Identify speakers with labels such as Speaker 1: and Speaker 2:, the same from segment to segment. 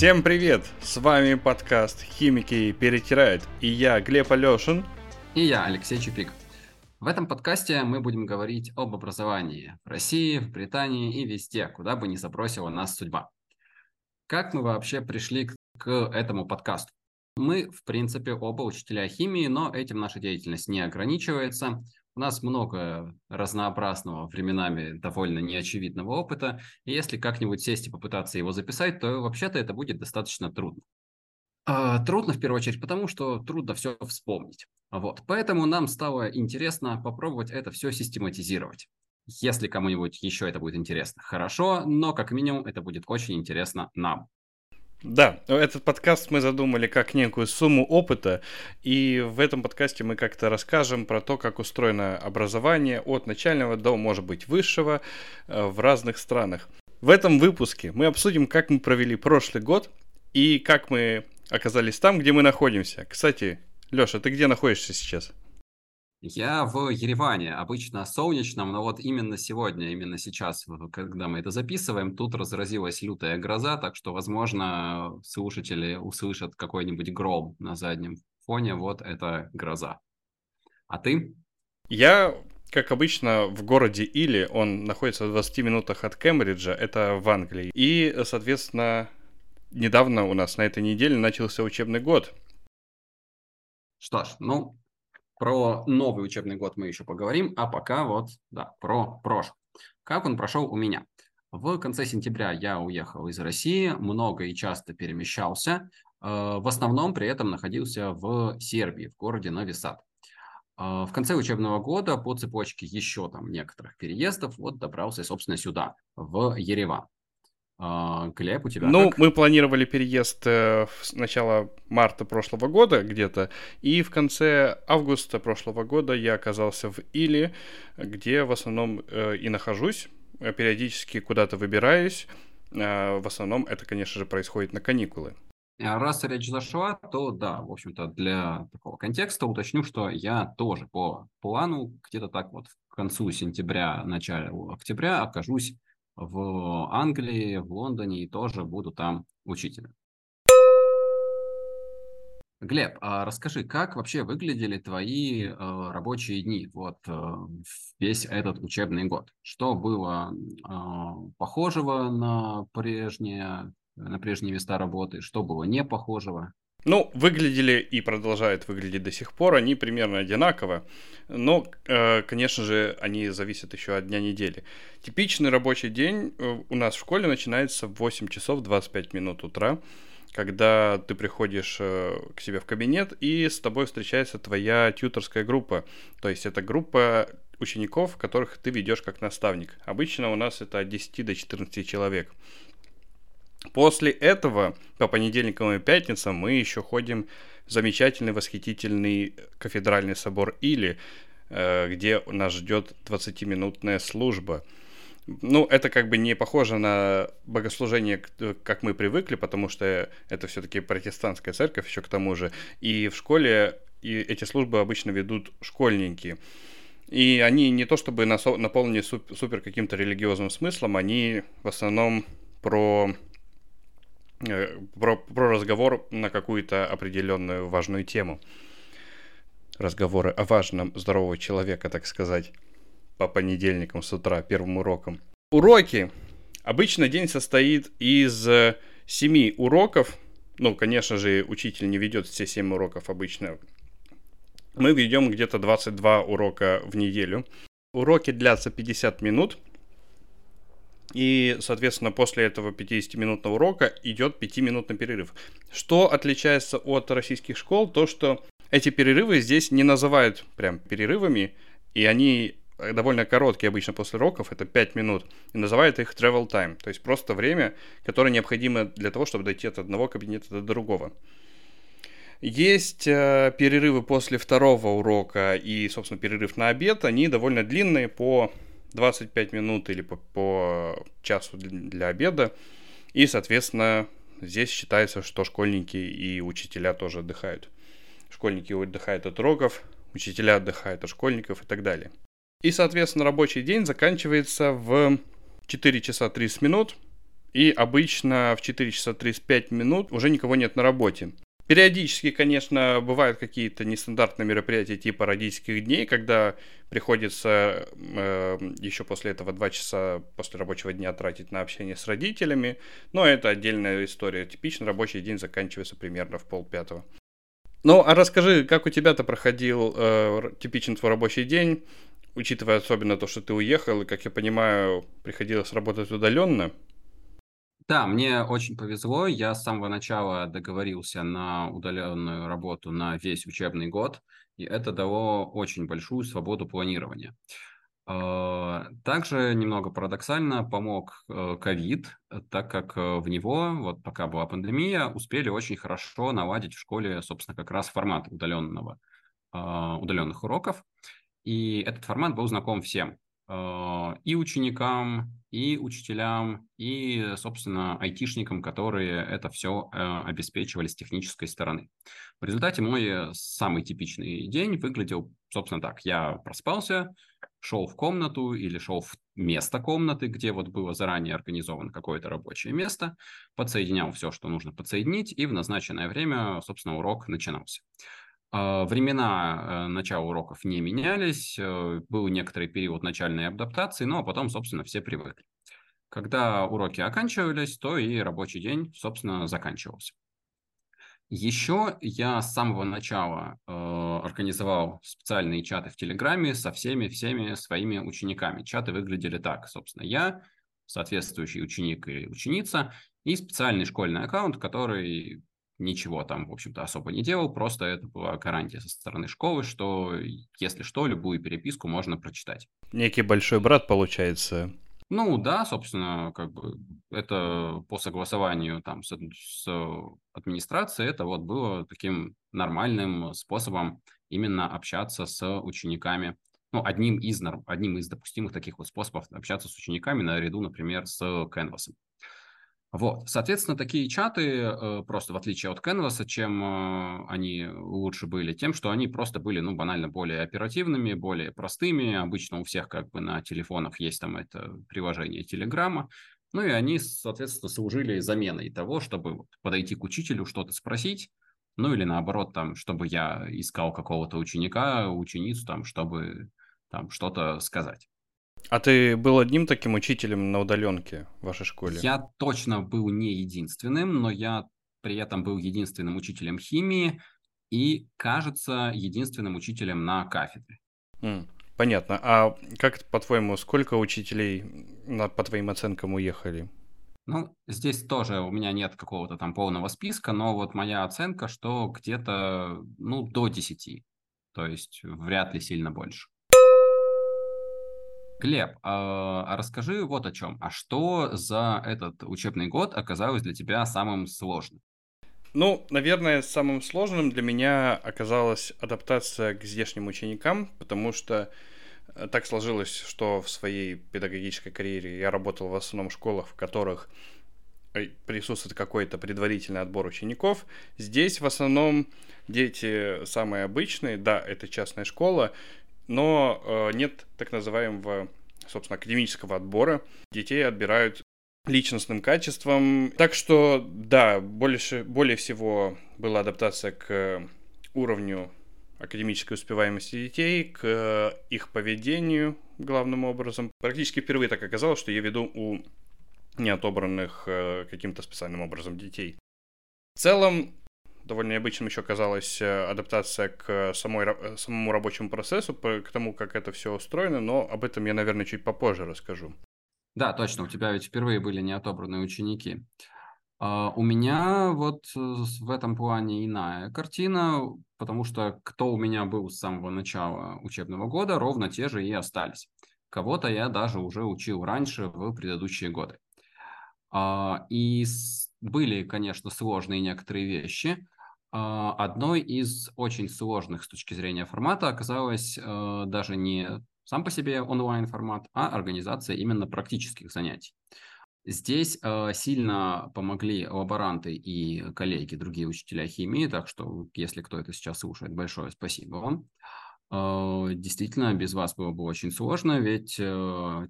Speaker 1: Всем привет! С вами подкаст «Химики перетирают» и я, Глеб Алешин.
Speaker 2: И я, Алексей Чупик. В этом подкасте мы будем говорить об образовании в России, в Британии и везде, куда бы ни забросила нас судьба. Как мы вообще пришли к этому подкасту? Мы, в принципе, оба учителя химии, но этим наша деятельность не ограничивается. У нас много разнообразного, временами довольно неочевидного опыта, и если как-нибудь сесть и попытаться его записать, то вообще-то это будет достаточно трудно. А, трудно, в первую очередь, потому что трудно все вспомнить. Вот. Поэтому нам стало интересно попробовать это все систематизировать. Если кому-нибудь еще это будет интересно, хорошо, но как минимум это будет очень интересно нам.
Speaker 1: Да, этот подкаст мы задумали как некую сумму опыта, и в этом подкасте мы как-то расскажем про то, как устроено образование от начального до, может быть, высшего э, в разных странах. В этом выпуске мы обсудим, как мы провели прошлый год и как мы оказались там, где мы находимся. Кстати, Леша, ты где находишься сейчас?
Speaker 2: Я в Ереване, обычно солнечном, но вот именно сегодня, именно сейчас, когда мы это записываем, тут разразилась лютая гроза, так что, возможно, слушатели услышат какой-нибудь гром на заднем фоне. Вот это гроза. А ты?
Speaker 1: Я, как обычно, в городе Или, он находится в 20 минутах от Кембриджа, это в Англии. И, соответственно, недавно у нас на этой неделе начался учебный год.
Speaker 2: Что ж, ну, про новый учебный год мы еще поговорим, а пока вот, да, про прошлый. Как он прошел у меня? В конце сентября я уехал из России, много и часто перемещался. Э, в основном при этом находился в Сербии, в городе Новисад. Э, в конце учебного года по цепочке еще там некоторых переездов вот добрался, собственно, сюда, в Ереван. А, у тебя
Speaker 1: Ну,
Speaker 2: как?
Speaker 1: мы планировали переезд э, с начала марта прошлого года где-то, и в конце августа прошлого года я оказался в Или, где в основном э, и нахожусь, э, периодически куда-то выбираюсь. В основном это, конечно же, происходит на каникулы.
Speaker 2: Раз речь зашла, то да, в общем-то, для такого контекста уточню, что я тоже по плану где-то так вот к концу сентября, начале октября окажусь в Англии, в Лондоне и тоже буду там учителем. Глеб, а расскажи, как вообще выглядели твои э, рабочие дни вот э, весь этот учебный год? Что было э, похожего на прежние, на прежние места работы, что было не похожего?
Speaker 1: Ну, выглядели и продолжают выглядеть до сих пор, они примерно одинаково, но, э, конечно же, они зависят еще от дня недели. Типичный рабочий день э, у нас в школе начинается в 8 часов 25 минут утра, когда ты приходишь э, к себе в кабинет и с тобой встречается твоя тьюторская группа, то есть это группа учеников, которых ты ведешь как наставник. Обычно у нас это от 10 до 14 человек. После этого по понедельникам и пятницам мы еще ходим в замечательный, восхитительный кафедральный собор Или, э, где нас ждет 20-минутная служба. Ну, это как бы не похоже на богослужение, как мы привыкли, потому что это все-таки протестантская церковь еще к тому же. И в школе и эти службы обычно ведут школьники. И они не то чтобы наполнены супер каким-то религиозным смыслом, они в основном про Э, про, про разговор на какую-то определенную важную тему. Разговоры о важном здорового человека, так сказать, по понедельникам с утра, первым уроком. Уроки. Обычно день состоит из э, семи уроков. Ну, конечно же, учитель не ведет все семь уроков обычно. Мы ведем где-то 22 урока в неделю. Уроки длятся 50 минут – и, соответственно, после этого 50-минутного урока идет 5-минутный перерыв. Что отличается от российских школ, то что эти перерывы здесь не называют прям перерывами, и они довольно короткие обычно после уроков, это 5 минут, и называют их travel time, то есть просто время, которое необходимо для того, чтобы дойти от одного кабинета до другого. Есть э, перерывы после второго урока и, собственно, перерыв на обед, они довольно длинные по 25 минут или по, по часу для обеда. И, соответственно, здесь считается, что школьники и учителя тоже отдыхают. Школьники отдыхают от уроков, учителя отдыхают от школьников и так далее. И, соответственно, рабочий день заканчивается в 4 часа 30 минут. и обычно в 4 часа 35 минут уже никого нет на работе. Периодически, конечно, бывают какие-то нестандартные мероприятия типа родительских дней, когда приходится э, еще после этого два часа после рабочего дня тратить на общение с родителями. Но это отдельная история. Типичный рабочий день заканчивается примерно в полпятого. Ну, а расскажи, как у тебя-то проходил э, типичный твой рабочий день, учитывая особенно то, что ты уехал, и, как я понимаю, приходилось работать удаленно?
Speaker 2: Да, мне очень повезло. Я с самого начала договорился на удаленную работу на весь учебный год, и это дало очень большую свободу планирования. А, также немного парадоксально помог э, ковид, так как э, в него, вот пока была пандемия, успели очень хорошо наладить в школе, собственно, как раз формат удаленного, а, удаленных уроков. И этот формат был знаком всем. Э, и ученикам, и учителям, и, собственно, айтишникам, которые это все э, обеспечивали с технической стороны. В результате мой самый типичный день выглядел, собственно, так. Я проспался, шел в комнату или шел в место комнаты, где вот было заранее организовано какое-то рабочее место, подсоединял все, что нужно подсоединить, и в назначенное время, собственно, урок начинался. А, времена э, начала уроков не менялись, э, был некоторый период начальной адаптации, но потом, собственно, все привыкли. Когда уроки оканчивались, то и рабочий день, собственно, заканчивался. Еще я с самого начала э, организовал специальные чаты в Телеграме со всеми-всеми своими учениками. Чаты выглядели так, собственно, я, соответствующий ученик или ученица, и специальный школьный аккаунт, который ничего там, в общем-то, особо не делал, просто это была гарантия со стороны школы, что, если что, любую переписку можно прочитать.
Speaker 1: Некий большой брат, получается.
Speaker 2: Ну да, собственно, как бы это по согласованию там с, с администрацией, это вот было таким нормальным способом именно общаться с учениками. Ну, одним из, одним из допустимых таких вот способов общаться с учениками наряду, например, с Canvas. Вот, соответственно, такие чаты, э, просто в отличие от Canvas, чем э, они лучше были, тем, что они просто были, ну, банально более оперативными, более простыми. Обычно у всех как бы на телефонах есть там это приложение Телеграма. Ну и они, соответственно, служили заменой того, чтобы подойти к учителю, что-то спросить, ну или наоборот, там, чтобы я искал какого-то ученика, ученицу, там, чтобы там что-то сказать.
Speaker 1: А ты был одним таким учителем на удаленке в вашей школе?
Speaker 2: Я точно был не единственным, но я при этом был единственным учителем химии и, кажется, единственным учителем на кафедре.
Speaker 1: Mm, понятно. А как, по-твоему, сколько учителей, по твоим оценкам, уехали?
Speaker 2: Ну, здесь тоже у меня нет какого-то там полного списка, но вот моя оценка, что где-то, ну, до 10. То есть вряд ли сильно больше. Глеб, а, а расскажи вот о чем. А что за этот учебный год оказалось для тебя самым сложным?
Speaker 1: Ну, наверное, самым сложным для меня оказалась адаптация к здешним ученикам, потому что э, так сложилось, что в своей педагогической карьере я работал в основном в школах, в которых э, присутствует какой-то предварительный отбор учеников. Здесь в основном дети самые обычные, да, это частная школа, но э, нет так называемого, собственно, академического отбора. Детей отбирают личностным качеством. Так что, да, больше, более всего была адаптация к уровню академической успеваемости детей, к их поведению главным образом. Практически впервые так оказалось, что я веду у неотобранных э, каким-то специальным образом детей. В целом, довольно необычным еще казалась э, адаптация к самой, э, самому рабочему процессу, к тому, как это все устроено, но об этом я, наверное, чуть попозже расскажу.
Speaker 2: Да, точно, у тебя ведь впервые были неотобранные ученики. Uh, у меня вот э, в этом плане иная картина, потому что кто у меня был с самого начала учебного года, ровно те же и остались. Кого-то я даже уже учил раньше, в предыдущие годы. Uh, и были, конечно, сложные некоторые вещи, а, одной из очень сложных с точки зрения формата оказалась э, даже не сам по себе онлайн-формат, а организация именно практических занятий. Здесь э, сильно помогли лаборанты и коллеги, другие учителя химии, так что если кто это сейчас слушает, большое спасибо вам. Действительно, без вас было бы очень сложно, ведь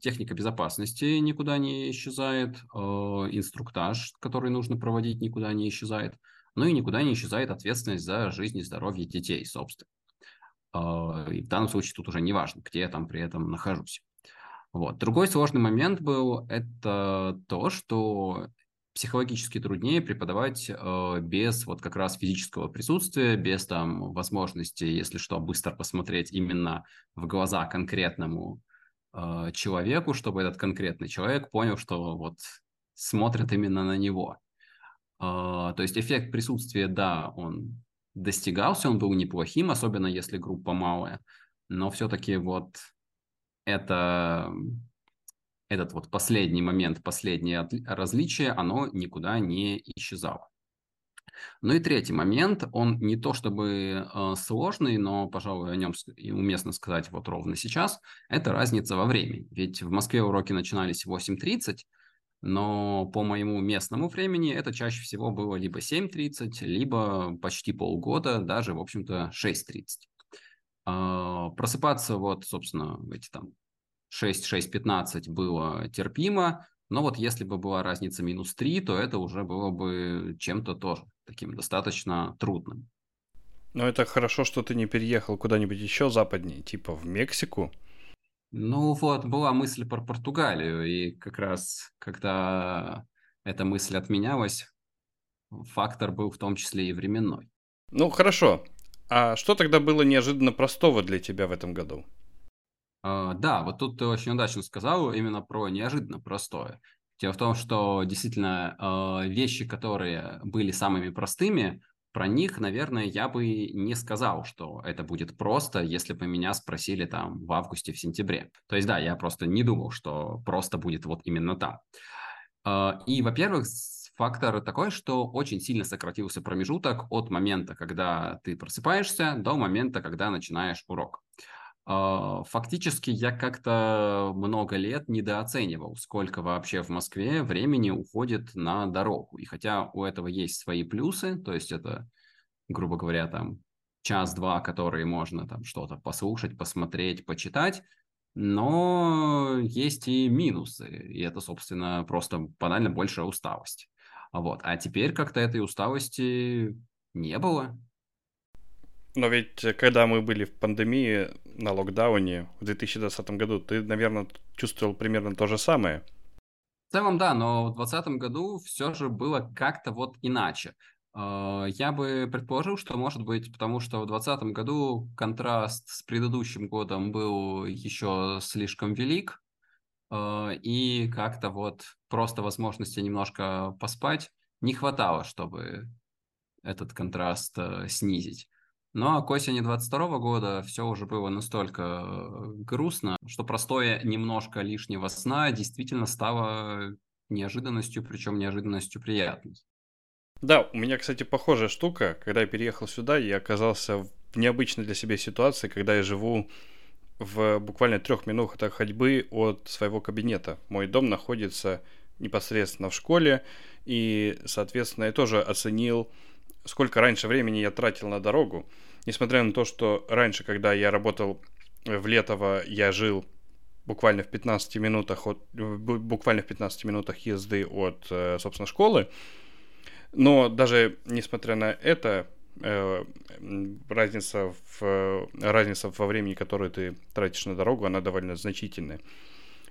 Speaker 2: техника безопасности никуда не исчезает, инструктаж, который нужно проводить, никуда не исчезает, ну и никуда не исчезает ответственность за жизнь и здоровье детей, собственно. И в данном случае тут уже не важно, где я там при этом нахожусь. Вот. Другой сложный момент был это то, что психологически труднее преподавать э, без вот как раз физического присутствия, без там возможности, если что, быстро посмотреть именно в глаза конкретному э, человеку, чтобы этот конкретный человек понял, что вот смотрят именно на него. Э, то есть эффект присутствия, да, он достигался, он был неплохим, особенно если группа малая, но все-таки вот это этот вот последний момент, последнее различие, оно никуда не исчезало. Ну и третий момент, он не то чтобы э, сложный, но, пожалуй, о нем уместно сказать вот ровно сейчас, это разница во времени. Ведь в Москве уроки начинались в 8.30, но по моему местному времени это чаще всего было либо 7.30, либо почти полгода, даже, в общем-то, 6.30. Э, просыпаться вот, собственно, эти там 6-6-15 было терпимо, но вот если бы была разница минус 3, то это уже было бы чем-то тоже таким достаточно трудным.
Speaker 1: Но это хорошо, что ты не переехал куда-нибудь еще западнее, типа в Мексику.
Speaker 2: Ну вот, была мысль про Португалию, и как раз, когда эта мысль отменялась, фактор был в том числе и временной.
Speaker 1: Ну хорошо. А что тогда было неожиданно простого для тебя в этом году?
Speaker 2: А, да, вот тут ты очень удачно сказал именно про неожиданно простое. Дело в том, что действительно а, вещи, которые были самыми простыми, про них, наверное, я бы не сказал, что это будет просто, если бы меня спросили там в августе, в сентябре. То есть, да, я просто не думал, что просто будет вот именно там. А, и, во-первых, фактор такой, что очень сильно сократился промежуток от момента, когда ты просыпаешься, до момента, когда начинаешь урок. А, фактически я как-то много лет недооценивал, сколько вообще в Москве времени уходит на дорогу. И хотя у этого есть свои плюсы, то есть это, грубо говоря, там час-два, которые можно там что-то послушать, посмотреть, почитать, но есть и минусы, и это, собственно, просто банально большая усталость. Вот. А теперь как-то этой усталости не было.
Speaker 1: Но ведь э, когда мы были в пандемии на локдауне в 2020 году, ты, наверное, чувствовал примерно то же самое.
Speaker 2: В целом, да, но в 2020 году все же было как-то вот иначе. А, я бы предположил, что может быть, потому что в 2020 году контраст с предыдущим годом был еще слишком велик, а, и как-то вот просто возможности немножко поспать не хватало, чтобы этот контраст э, снизить. А к осени 22 года все уже было настолько э, грустно, что простое немножко лишнего сна действительно стало неожиданностью, причем неожиданностью приятной.
Speaker 1: Да, у меня, кстати, похожая штука. Когда я переехал сюда, я оказался в необычной для себя ситуации, когда я живу в буквально трех минутах ходьбы от своего кабинета. Мой дом находится непосредственно в школе, и, соответственно, я тоже оценил сколько раньше времени я тратил на дорогу. Несмотря на то, что раньше, когда я работал в Летово, я жил буквально в 15 минутах от, буквально в 15 минутах езды от, э, собственно, школы. Но даже несмотря на это, э, разница, в, разница во времени, которое ты тратишь на дорогу, она довольно значительная.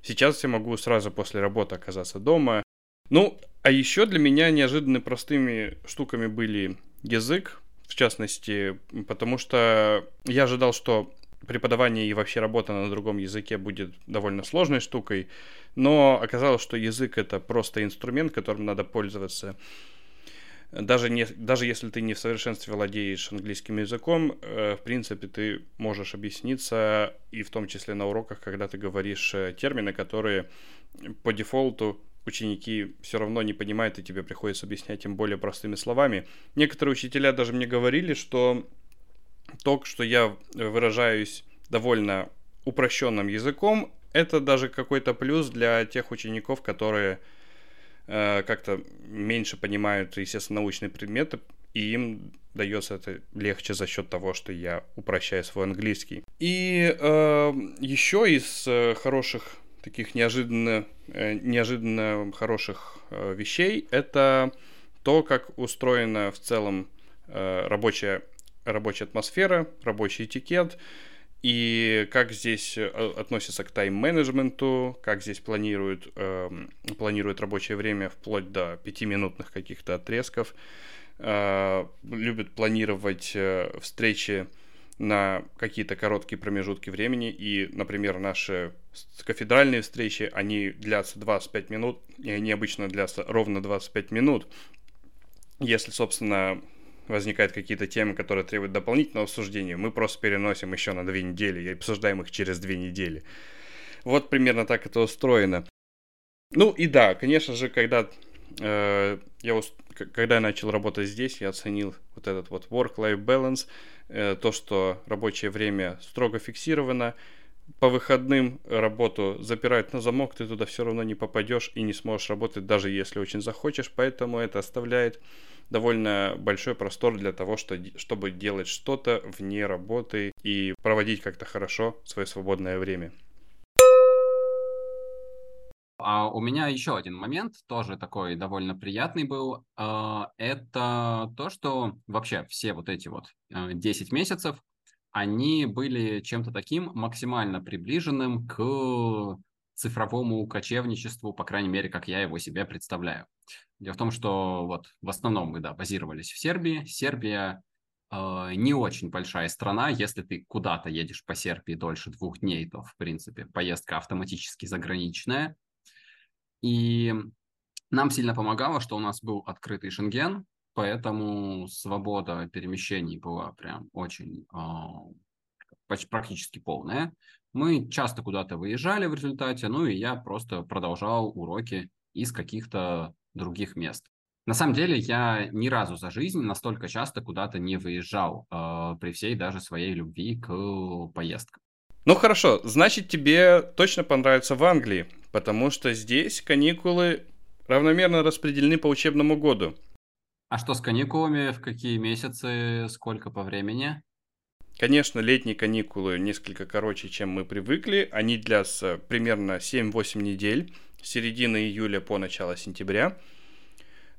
Speaker 1: Сейчас я могу сразу после работы оказаться дома, ну, а еще для меня неожиданно простыми штуками были язык, в частности, потому что я ожидал, что преподавание и вообще работа на другом языке будет довольно сложной штукой, но оказалось, что язык это просто инструмент, которым надо пользоваться. Даже, не, даже если ты не в совершенстве владеешь английским языком, э, в принципе, ты можешь объясниться, и в том числе на уроках, когда ты говоришь э, термины, которые по дефолту ученики все равно не понимают, и тебе приходится объяснять им более простыми словами. Некоторые учителя даже мне говорили, что то, что я выражаюсь довольно упрощенным языком, это даже какой-то плюс для тех учеников, которые э, как-то меньше понимают, естественно, научные предметы, и им дается это легче за счет того, что я упрощаю свой английский. И э, еще из э, хороших таких неожиданно, э, неожиданно хороших э, вещей. Это то, как устроена в целом э, рабочая, рабочая атмосфера, рабочий этикет, и как здесь относятся к тайм-менеджменту, как здесь планируют, э, планируют рабочее время вплоть до пятиминутных каких-то отрезков, э, любят планировать встречи на какие-то короткие промежутки времени, и, например, наши кафедральные встречи, они длятся 25 минут, и они обычно длятся ровно 25 минут. Если, собственно, возникают какие-то темы, которые требуют дополнительного обсуждения, мы просто переносим еще на две недели и обсуждаем их через две недели. Вот примерно так это устроено. Ну и да, конечно же, когда э, я когда я начал работать здесь, я оценил вот этот вот work-life balance, э, то, что рабочее время строго фиксировано, по выходным работу запирают на замок, ты туда все равно не попадешь и не сможешь работать, даже если очень захочешь, поэтому это оставляет довольно большой простор для того, что, чтобы делать что-то вне работы и проводить как-то хорошо свое свободное время.
Speaker 2: А у меня еще один момент, тоже такой довольно приятный был. А, это то, что вообще все вот эти вот 10 э, месяцев, они были чем-то таким максимально приближенным к цифровому кочевничеству, по крайней мере, как я его себе представляю. Дело в том, что вот в основном мы, да, базировались в Сербии. Сербия э, не очень большая страна. Если ты куда-то едешь по Сербии дольше двух дней, то, в принципе, поездка автоматически заграничная. И нам сильно помогало, что у нас был открытый Шенген, поэтому свобода перемещений была прям очень э, практически полная. Мы часто куда-то выезжали в результате, ну и я просто продолжал уроки из каких-то других мест. На самом деле я ни разу за жизнь настолько часто куда-то не выезжал э, при всей даже своей любви к поездкам.
Speaker 1: Ну хорошо, значит тебе точно понравится в Англии, потому что здесь каникулы равномерно распределены по учебному году.
Speaker 2: А что с каникулами? В какие месяцы? Сколько по времени?
Speaker 1: Конечно, летние каникулы несколько короче, чем мы привыкли. Они длятся примерно 7-8 недель с середины июля по начало сентября.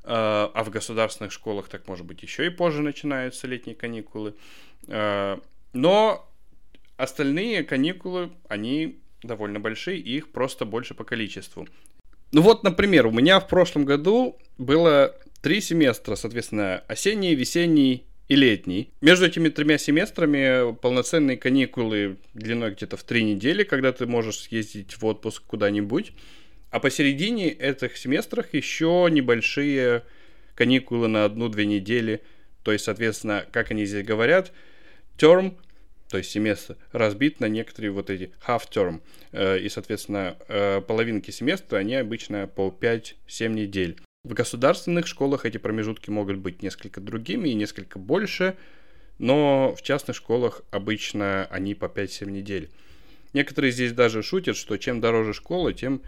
Speaker 1: А, а в государственных школах так может быть еще и позже начинаются летние каникулы. А, но остальные каникулы, они довольно большие, и их просто больше по количеству. Ну вот, например, у меня в прошлом году было три семестра, соответственно, осенний, весенний и летний. Между этими тремя семестрами полноценные каникулы длиной где-то в три недели, когда ты можешь съездить в отпуск куда-нибудь. А посередине этих семестрах еще небольшие каникулы на одну-две недели. То есть, соответственно, как они здесь говорят, term, то есть семестр, разбит на некоторые вот эти half-term. Э, и, соответственно, э, половинки семестра, они обычно по 5-7 недель. В государственных школах эти промежутки могут быть несколько другими и несколько больше, но в частных школах обычно они по 5-7 недель. Некоторые здесь даже шутят, что чем дороже школа, тем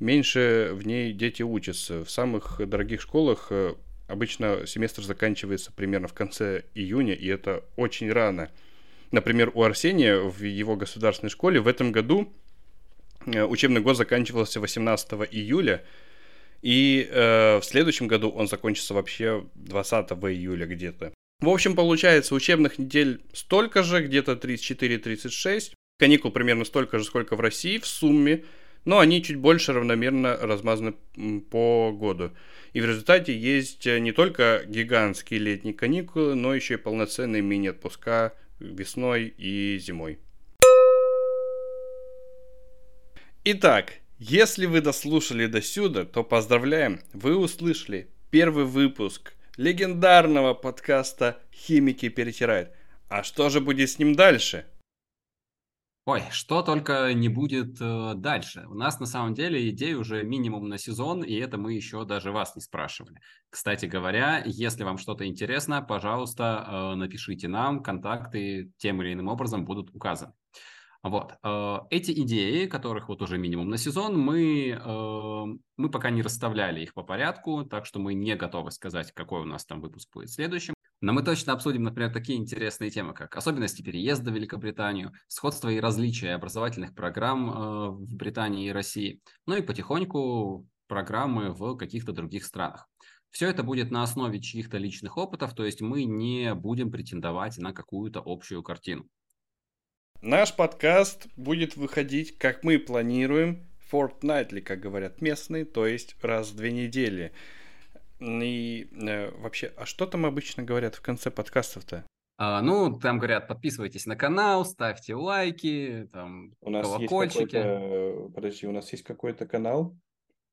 Speaker 1: меньше в ней дети учатся. В самых дорогих школах э, обычно семестр заканчивается примерно в конце июня, и это очень рано. Например, у Арсения в его государственной школе в этом году э, учебный год заканчивался 18 июля, и э, в следующем году он закончится вообще 20 июля где-то. В общем, получается, учебных недель столько же, где-то 34-36, каникул примерно столько же, сколько в России в сумме, но они чуть больше равномерно размазаны по году. И в результате есть э, не только гигантские летние каникулы, но еще и полноценные мини-отпуска весной и зимой. Итак, если вы дослушали до сюда, то поздравляем, вы услышали первый выпуск легендарного подкаста «Химики перетирают». А что же будет с ним дальше?
Speaker 2: Ой, что только не будет э, дальше. У нас на самом деле идей уже минимум на сезон, и это мы еще даже вас не спрашивали. Кстати говоря, если вам что-то интересно, пожалуйста, э, напишите нам, контакты тем или иным образом будут указаны. Вот. Э, эти идеи, которых вот уже минимум на сезон, мы, э, мы пока не расставляли их по порядку, так что мы не готовы сказать, какой у нас там выпуск будет следующим. Но мы точно обсудим, например, такие интересные темы, как особенности переезда в Великобританию, сходство и различия образовательных программ э, в Британии и России, ну и потихоньку программы в каких-то других странах. Все это будет на основе чьих-то личных опытов, то есть мы не будем претендовать на какую-то общую картину.
Speaker 1: Наш подкаст будет выходить, как мы планируем, fortnightly, как говорят местные, то есть раз в две недели. И э, вообще, а что там обычно говорят в конце подкастов-то?
Speaker 2: А, ну, там говорят, подписывайтесь на канал, ставьте лайки, там,
Speaker 1: у нас колокольчики. Есть Подожди, у нас есть какой-то канал?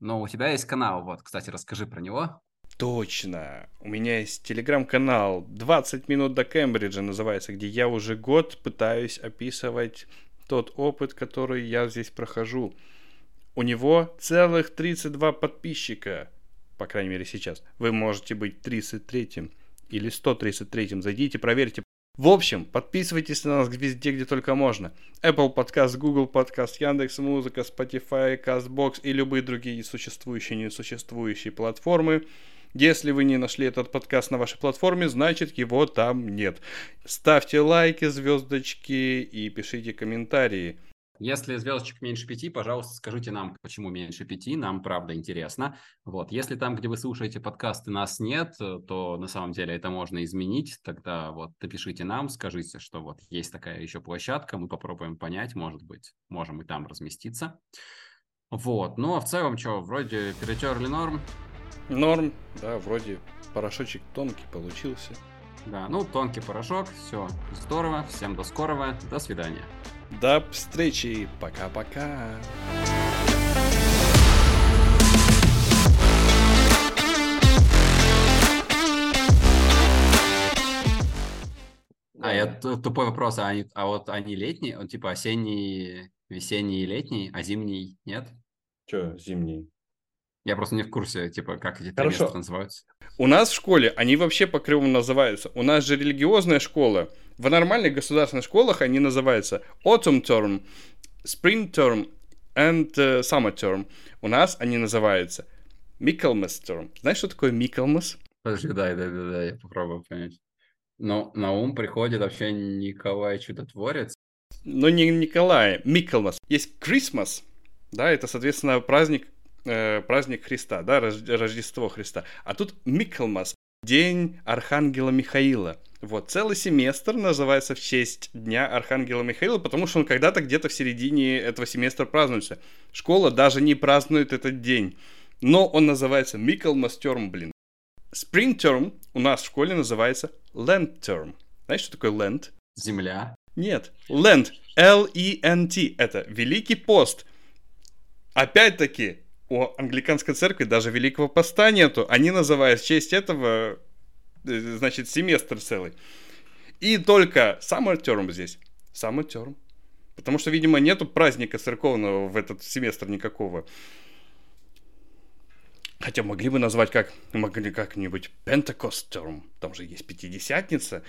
Speaker 2: Но у тебя есть канал, вот, кстати, расскажи про него.
Speaker 1: Точно. У меня есть телеграм-канал 20 минут до Кембриджа называется, где я уже год пытаюсь описывать тот опыт, который я здесь прохожу. У него целых 32 подписчика по крайней мере сейчас. Вы можете быть 33-м или 133-м. Зайдите, проверьте. В общем, подписывайтесь на нас везде, где только можно. Apple Podcast, Google Podcast, Яндекс Музыка, Spotify, CastBox и любые другие существующие и несуществующие платформы. Если вы не нашли этот подкаст на вашей платформе, значит его там нет. Ставьте лайки, звездочки и пишите комментарии.
Speaker 2: Если звездочек меньше пяти, пожалуйста, скажите нам, почему меньше пяти, нам правда интересно. Вот, если там, где вы слушаете подкасты, нас нет, то на самом деле это можно изменить, тогда вот напишите нам, скажите, что вот есть такая еще площадка, мы попробуем понять, может быть, можем и там разместиться. Вот, ну а в целом что, вроде перетерли норм?
Speaker 1: Норм, да, вроде порошочек тонкий получился.
Speaker 2: Да, ну тонкий порошок, все здорово, всем до скорого, до свидания.
Speaker 1: До встречи. Пока-пока.
Speaker 2: А, я тупой вопрос, а, они, а вот они летние, он типа осенний, весенний и летний, а зимний нет?
Speaker 1: Че, зимний?
Speaker 2: Я просто не в курсе, типа, как эти
Speaker 1: Хорошо.
Speaker 2: называются.
Speaker 1: У нас в школе они вообще по кривому называются. У нас же религиозная школа. В нормальных государственных школах они называются autumn term, spring term and uh, summer term. У нас они называются Michaelmas term. Знаешь, что такое Michaelmas?
Speaker 2: Подожди, да, да, да, да, я попробую понять. Но на ум приходит вообще Николай Чудотворец.
Speaker 1: Ну, не Николай, Миколмас. Есть Christmas, да, это, соответственно, праздник э, праздник Христа, да, Рождество Христа. А тут Микелмас, День Архангела Михаила. Вот, целый семестр называется в честь Дня Архангела Михаила, потому что он когда-то где-то в середине этого семестра празднуется. Школа даже не празднует этот день. Но он называется Микелмас Терм, блин. Spring Term у нас в школе называется Lent Term. Знаешь, что такое Lent?
Speaker 2: Земля.
Speaker 1: Нет, Lent. L-E-N-T. Это Великий пост. Опять-таки, у англиканской церкви даже Великого Поста нету. Они называют в честь этого, э, значит, семестр целый. И только summer term здесь. Summer term. Потому что, видимо, нету праздника церковного в этот семестр никакого. Хотя могли бы назвать как могли как-нибудь term. Там же есть Пятидесятница.